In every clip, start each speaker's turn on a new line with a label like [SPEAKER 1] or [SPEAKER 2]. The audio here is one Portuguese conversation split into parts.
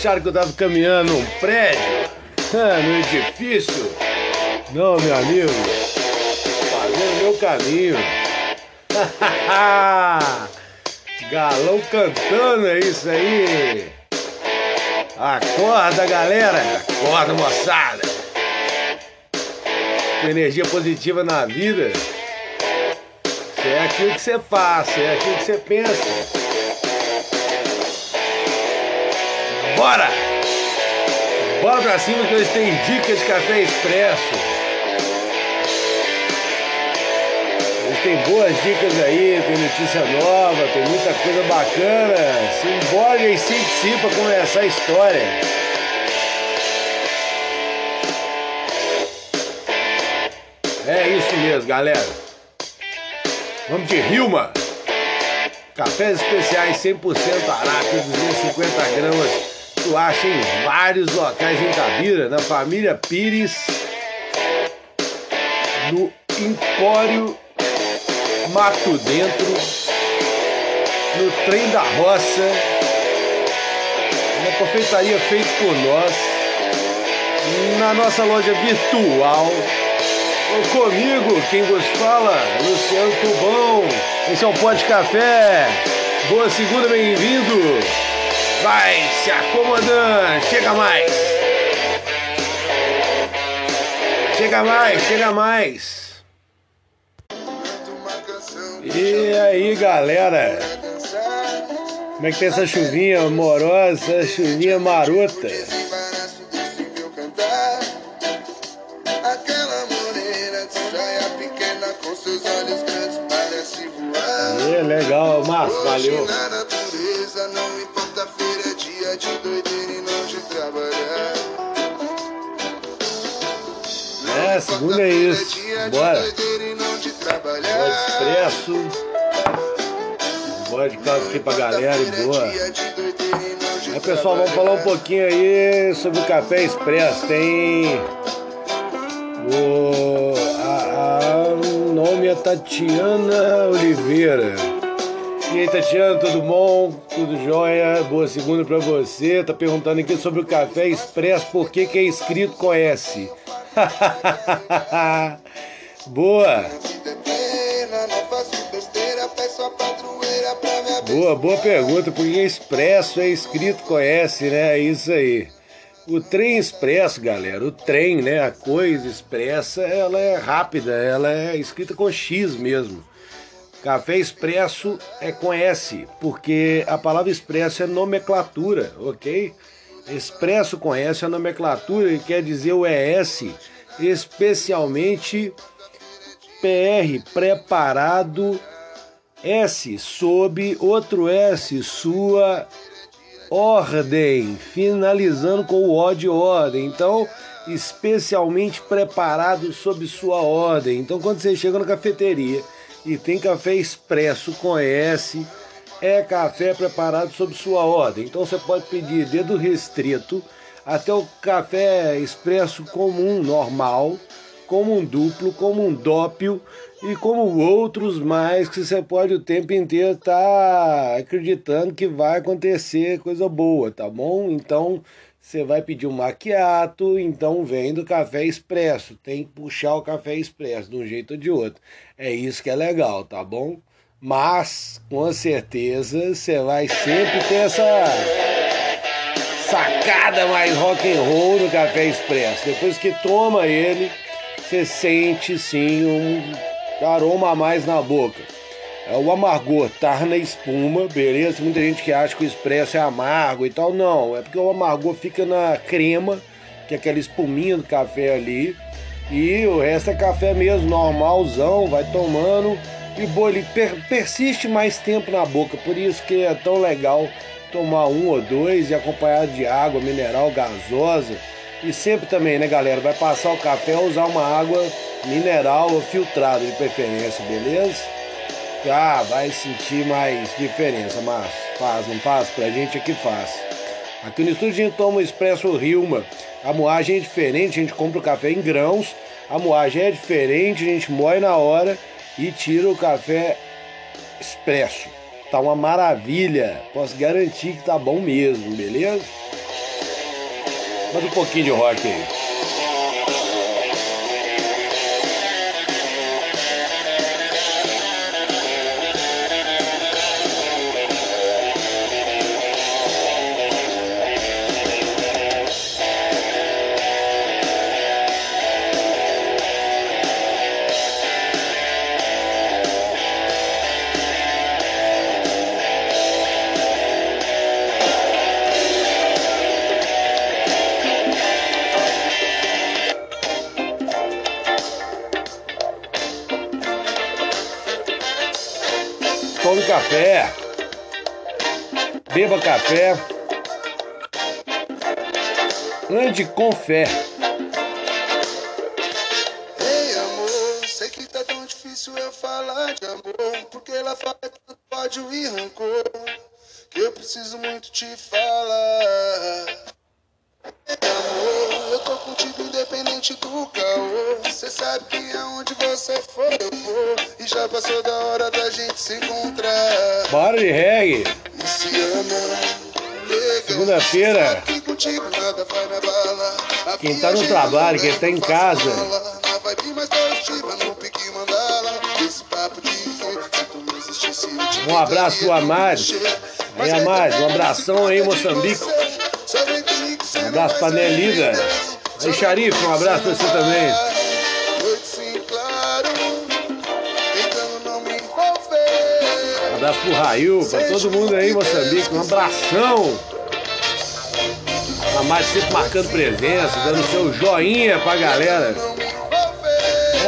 [SPEAKER 1] Acharam que eu tava caminhando num prédio? no edifício? Não, meu amigo, fazendo meu caminho. Galão cantando, é isso aí! Acorda, galera! Acorda, moçada! Com energia positiva na vida é aquilo que você faz, é aquilo que você pensa. Bora! Bora pra cima que eles têm dicas de café expresso. Eles têm boas dicas aí, tem notícia nova, tem muita coisa bacana. Simbora e se para começar a história. É isso mesmo, galera. Vamos de Rilma. Cafés especiais 100% Araca, 250 gramas. Tu acha em vários locais em Tabira, na família Pires, no Empório Mato Dentro, no Trem da Roça, na confeitaria feita por nós, na nossa loja virtual Comigo, quem vos fala, Luciano Tubão. Esse é o Pode Café. Boa segunda, bem-vindo. Vai se acomodando, chega mais. Chega mais, chega mais. E aí, galera? Como é que tem essa chuvinha amorosa, chuvinha marota? legal, Márcio, valeu. É, segunda é isso. Bora. Bora expresso. Bora de casa aqui pra galera e boa. Aí pessoal, vamos falar um pouquinho aí sobre o café expresso. Tem o a, a, o nome é Tatiana Oliveira. E aí, Tatiana, tudo bom? Tudo jóia? Boa segunda para você. Tá perguntando aqui sobre o café expresso, por que, que é escrito com S? boa! Boa, boa pergunta. Por que expresso é escrito com S, né? É isso aí. O trem expresso, galera, o trem, né? A coisa expressa, ela é rápida, ela é escrita com X mesmo. Café expresso é com S, porque a palavra expresso é nomenclatura, ok? Expresso com S é nomenclatura e quer dizer o ES, especialmente PR, preparado, S, sob outro S, sua ordem, finalizando com o O de ordem. Então, especialmente preparado sob sua ordem. Então, quando você chega na cafeteria e tem café expresso com S. É café preparado sob sua ordem. Então você pode pedir dedo restrito até o café expresso comum, normal, como um duplo, como um dópio e como outros mais que você pode o tempo inteiro estar tá acreditando que vai acontecer coisa boa, tá bom? Então você vai pedir um maquiato, então vem do café expresso. Tem que puxar o café expresso de um jeito ou de outro. É isso que é legal, tá bom? Mas, com certeza, você vai sempre ter essa sacada mais rock and roll no café expresso. Depois que toma ele, você sente sim um aroma a mais na boca. É o amargor tá na espuma, beleza? Muita gente que acha que o expresso é amargo e tal. Não, é porque o amargor fica na crema, que é aquela espuminha do café ali. E o resto é café mesmo, normalzão, vai tomando. E boa, ele per persiste mais tempo na boca, por isso que é tão legal tomar um ou dois e acompanhado de água mineral gasosa. E sempre também, né, galera? Vai passar o café usar uma água mineral ou filtrada de preferência, beleza? Ah, vai sentir mais diferença, mas faz, não faz? Pra gente aqui faz. Aqui no estúdio a gente toma o Expresso Rilma. A moagem é diferente, a gente compra o café em grãos. A moagem é diferente, a gente moe na hora e tira o café expresso. Tá uma maravilha. Posso garantir que tá bom mesmo, beleza? Mais um pouquinho de rock aí. Beba café, ande com fé.
[SPEAKER 2] Ei, amor, sei que tá tão difícil eu falar de amor, porque ela fala tanto ódio e rancor, que eu preciso muito te falar. Ei, amor, eu tô contigo independente do caô, cê sabe que aonde você for eu vou, e já passou da hora da gente se encontrar.
[SPEAKER 1] Bora de reggae.
[SPEAKER 2] A
[SPEAKER 1] Quem tá no trabalho, quem tá em casa. Um abraço pro Amares. Aí, Amares, um abração aí, Moçambique. Um abraço pra Nelida. Aí, Xarife, um abraço pra você também. Um abraço pro Rail, pra todo mundo aí, Moçambique. Um abração. Mari sempre marcando presença, dando seu joinha pra galera.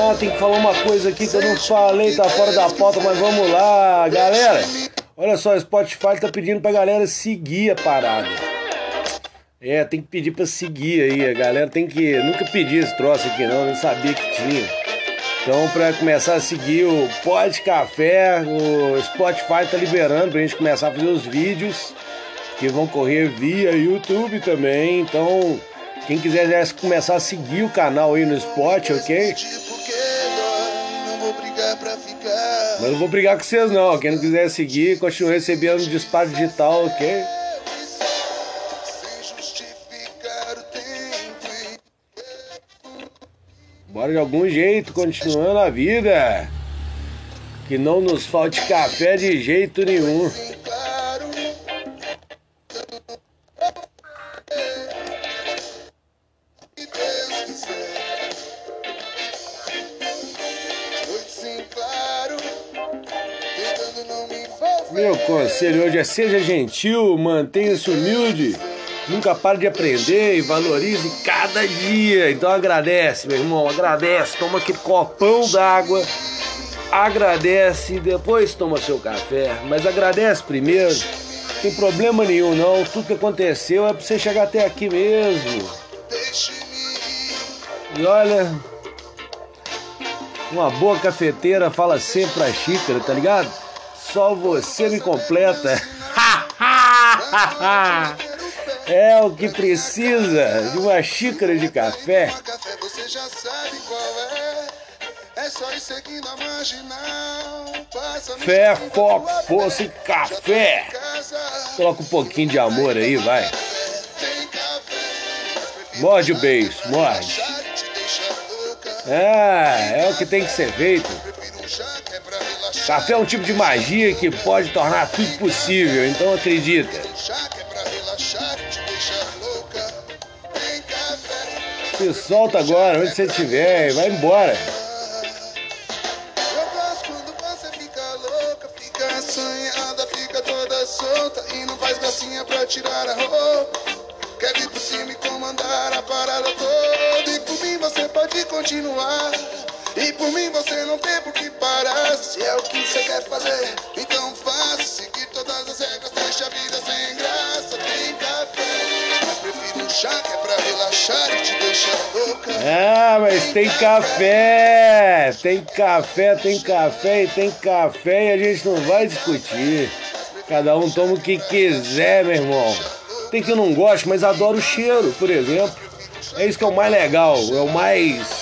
[SPEAKER 1] Ah, tem que falar uma coisa aqui que eu não falei, tá fora da pauta, mas vamos lá, galera. Olha só, o Spotify tá pedindo pra galera seguir a parada. É, tem que pedir pra seguir aí, a galera tem que. Nunca pedi esse troço aqui não, nem sabia que tinha. Então, pra começar a seguir o Pod Café, o Spotify tá liberando pra gente começar a fazer os vídeos que vão correr via YouTube também. Então, quem quiser já começar a seguir o canal aí no Spot, ok?
[SPEAKER 2] Tipo.
[SPEAKER 1] Mas não vou brigar com vocês não. Quem não quiser seguir, continue recebendo disparo digital, ok? Bora de algum jeito, continuando a vida. Que não nos falte café de jeito nenhum. Meu conselho hoje é seja gentil, mantenha-se humilde. Nunca pare de aprender e valorize cada dia. Então agradece, meu irmão, agradece. Toma aquele copão d'água. Agradece, depois toma seu café. Mas agradece primeiro. Não tem problema nenhum não. Tudo que aconteceu é pra você chegar até aqui mesmo. E olha, uma boa cafeteira fala sempre pra xícara, tá ligado? Só você me completa. é o que precisa de uma xícara de café.
[SPEAKER 2] Você já sabe qual é. É só ir seguindo a marginal.
[SPEAKER 1] Fé, foco, força e café. Coloca um pouquinho de amor aí, vai. Morde o beijo, morde. É, é o que tem que ser feito. Café é um tipo de magia que pode tornar tudo possível, então acredita. Se solta agora, onde você estiver, e vai embora.
[SPEAKER 2] Tirar a roupa. Quer vir por cima e comandar a parada toda. E por mim você pode continuar. Por mim você não tem por que parar. Se é o que você quer fazer, então faça. Seguir todas as regras, deixa a vida sem graça. Tem café, mas prefiro um chá que é pra relaxar e te deixar louca.
[SPEAKER 1] Ah, mas tem café! Tem café, tem café e tem café e a gente não vai discutir. Cada um toma o que quiser, meu irmão. Tem que eu não gosto, mas adoro o cheiro, por exemplo. É isso que é o mais legal, é o mais.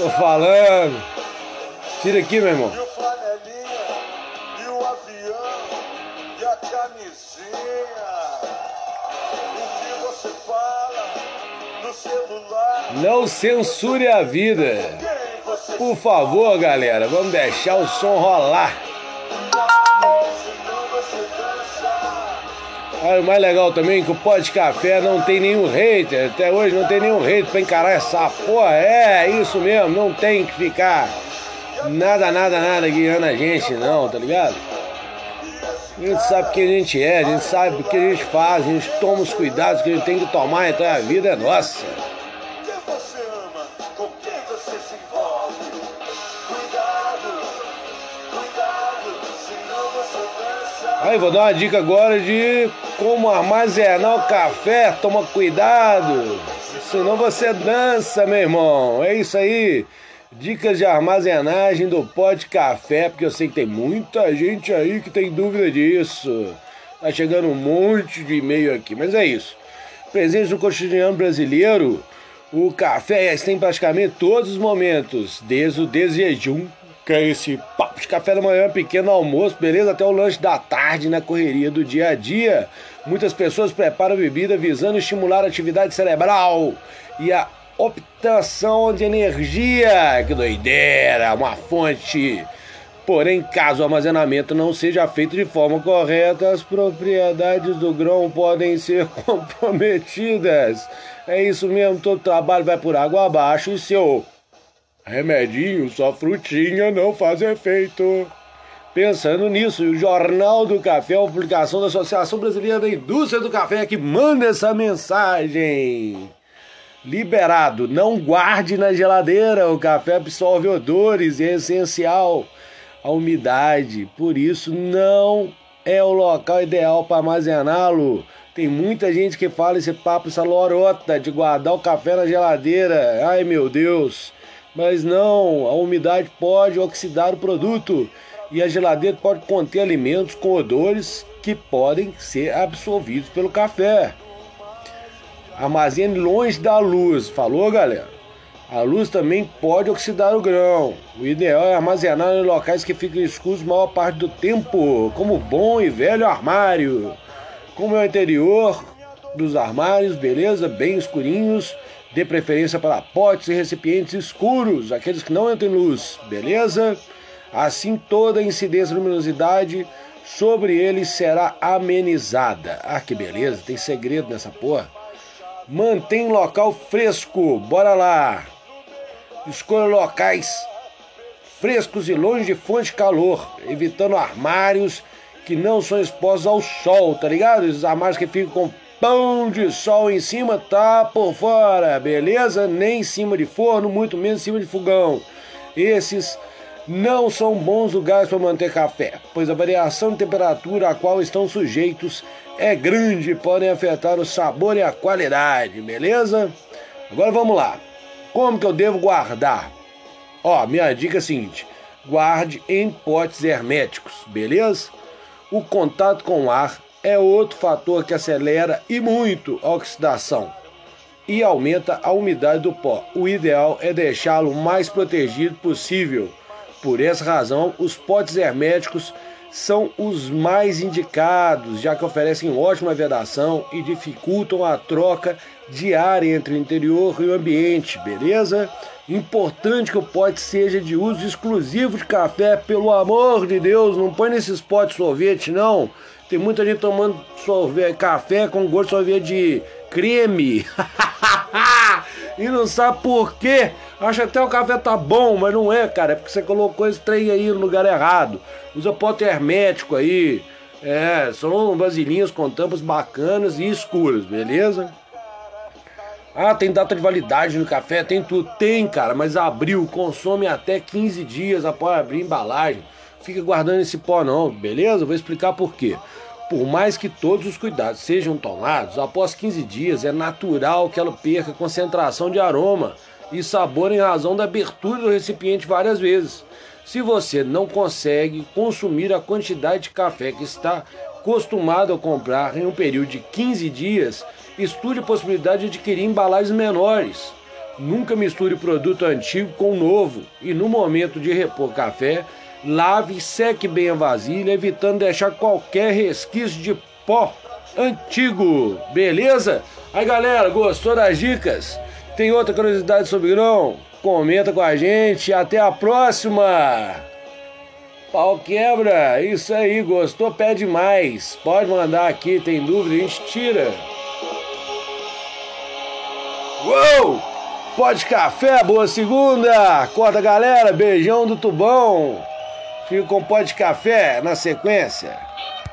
[SPEAKER 1] Tô falando. Tira aqui, meu irmão.
[SPEAKER 2] E o flanelinha, e o avião, e a camisinha. O que você fala no celular?
[SPEAKER 1] Não censure a vida. Por favor, galera, vamos deixar o som rolar. Olha, o mais legal também é que o pó de café não tem nenhum hater. Até hoje não tem nenhum hater pra encarar essa porra. É, isso mesmo, não tem que ficar nada, nada, nada guiando a gente, não, tá ligado? A gente sabe o que a gente é, a gente sabe o que a gente faz, a gente toma os cuidados que a gente tem que tomar, então a vida é nossa. Aí, vou dar uma dica agora de como armazenar o café. Toma cuidado, senão você dança, meu irmão. É isso aí. Dicas de armazenagem do pó de café, porque eu sei que tem muita gente aí que tem dúvida disso. Tá chegando um monte de e-mail aqui, mas é isso. Presente no cotidiano brasileiro, o café tem praticamente todos os momentos, desde o desjejum, que é esse papo de café da manhã, pequeno almoço, beleza? Até o lanche da tarde na correria do dia a dia. Muitas pessoas preparam bebida visando estimular a atividade cerebral e a obtenção de energia. Que doideira! Uma fonte. Porém, caso o armazenamento não seja feito de forma correta, as propriedades do grão podem ser comprometidas. É isso mesmo, todo trabalho vai por água abaixo e seu remedinho, sua frutinha não faz efeito. Pensando nisso, o Jornal do Café, uma publicação da Associação Brasileira da Indústria do Café, que manda essa mensagem. Liberado, não guarde na geladeira, o café absorve odores e é essencial a umidade, por isso não é o local ideal para armazená-lo. Tem muita gente que fala esse papo, essa lorota de guardar o café na geladeira. Ai meu Deus! Mas não, a umidade pode oxidar o produto e a geladeira pode conter alimentos com odores que podem ser absorvidos pelo café. Armazene longe da luz, falou galera? A luz também pode oxidar o grão. O ideal é armazenar em locais que ficam escuros a maior parte do tempo, como bom e velho armário. Como é o interior dos armários, beleza? Bem escurinhos, dê preferência para potes e recipientes escuros, aqueles que não entram em luz, beleza? Assim toda a incidência de luminosidade sobre eles será amenizada. Ah, que beleza, tem segredo nessa porra. Mantém local fresco, bora lá. Escolha locais frescos e longe de fonte de calor, evitando armários que não são expostos ao sol, tá ligado? Esses armários que ficam com pão de sol em cima, tá por fora, beleza? Nem em cima de forno, muito menos em cima de fogão. Esses não são bons lugares para manter café, pois a variação de temperatura a qual estão sujeitos é grande e podem afetar o sabor e a qualidade, beleza? Agora vamos lá. Como que eu devo guardar? Ó, minha dica é a seguinte: guarde em potes herméticos, beleza? O contato com o ar é outro fator que acelera e muito a oxidação e aumenta a umidade do pó. O ideal é deixá-lo mais protegido possível. Por essa razão, os potes herméticos são os mais indicados, já que oferecem ótima vedação e dificultam a troca ar entre o interior e o ambiente, beleza? Importante que o pote seja de uso exclusivo de café, pelo amor de Deus, não põe nesses potes sorvete, não. Tem muita gente tomando sorvete, café com gosto de sorvete de creme. e não sabe por quê. Acha até o café tá bom, mas não é, cara. É porque você colocou esse trem aí no lugar errado. Usa pote hermético aí. É, são vasilhinhas com tampas bacanas e escuras, beleza? Ah, tem data de validade no café? Tem tudo. Tem, cara, mas abriu, consome até 15 dias após abrir embalagem. Fica guardando esse pó não, beleza? Vou explicar por quê. Por mais que todos os cuidados sejam tomados, após 15 dias é natural que ela perca concentração de aroma e sabor em razão da abertura do recipiente várias vezes. Se você não consegue consumir a quantidade de café que está acostumado a comprar em um período de 15 dias, estude a possibilidade de adquirir embalagens menores. Nunca misture produto antigo com novo e no momento de repor café, lave e seque bem a vasilha, evitando deixar qualquer resquício de pó antigo. Beleza? Aí galera, gostou das dicas? Tem outra curiosidade sobre grão? Comenta com a gente. Até a próxima! Pau quebra! Isso aí, gostou? Pede mais. Pode mandar aqui, tem dúvida, a gente tira. Uou! Pode café, boa segunda! Corta galera, beijão do tubão! Fico com pó de café na sequência.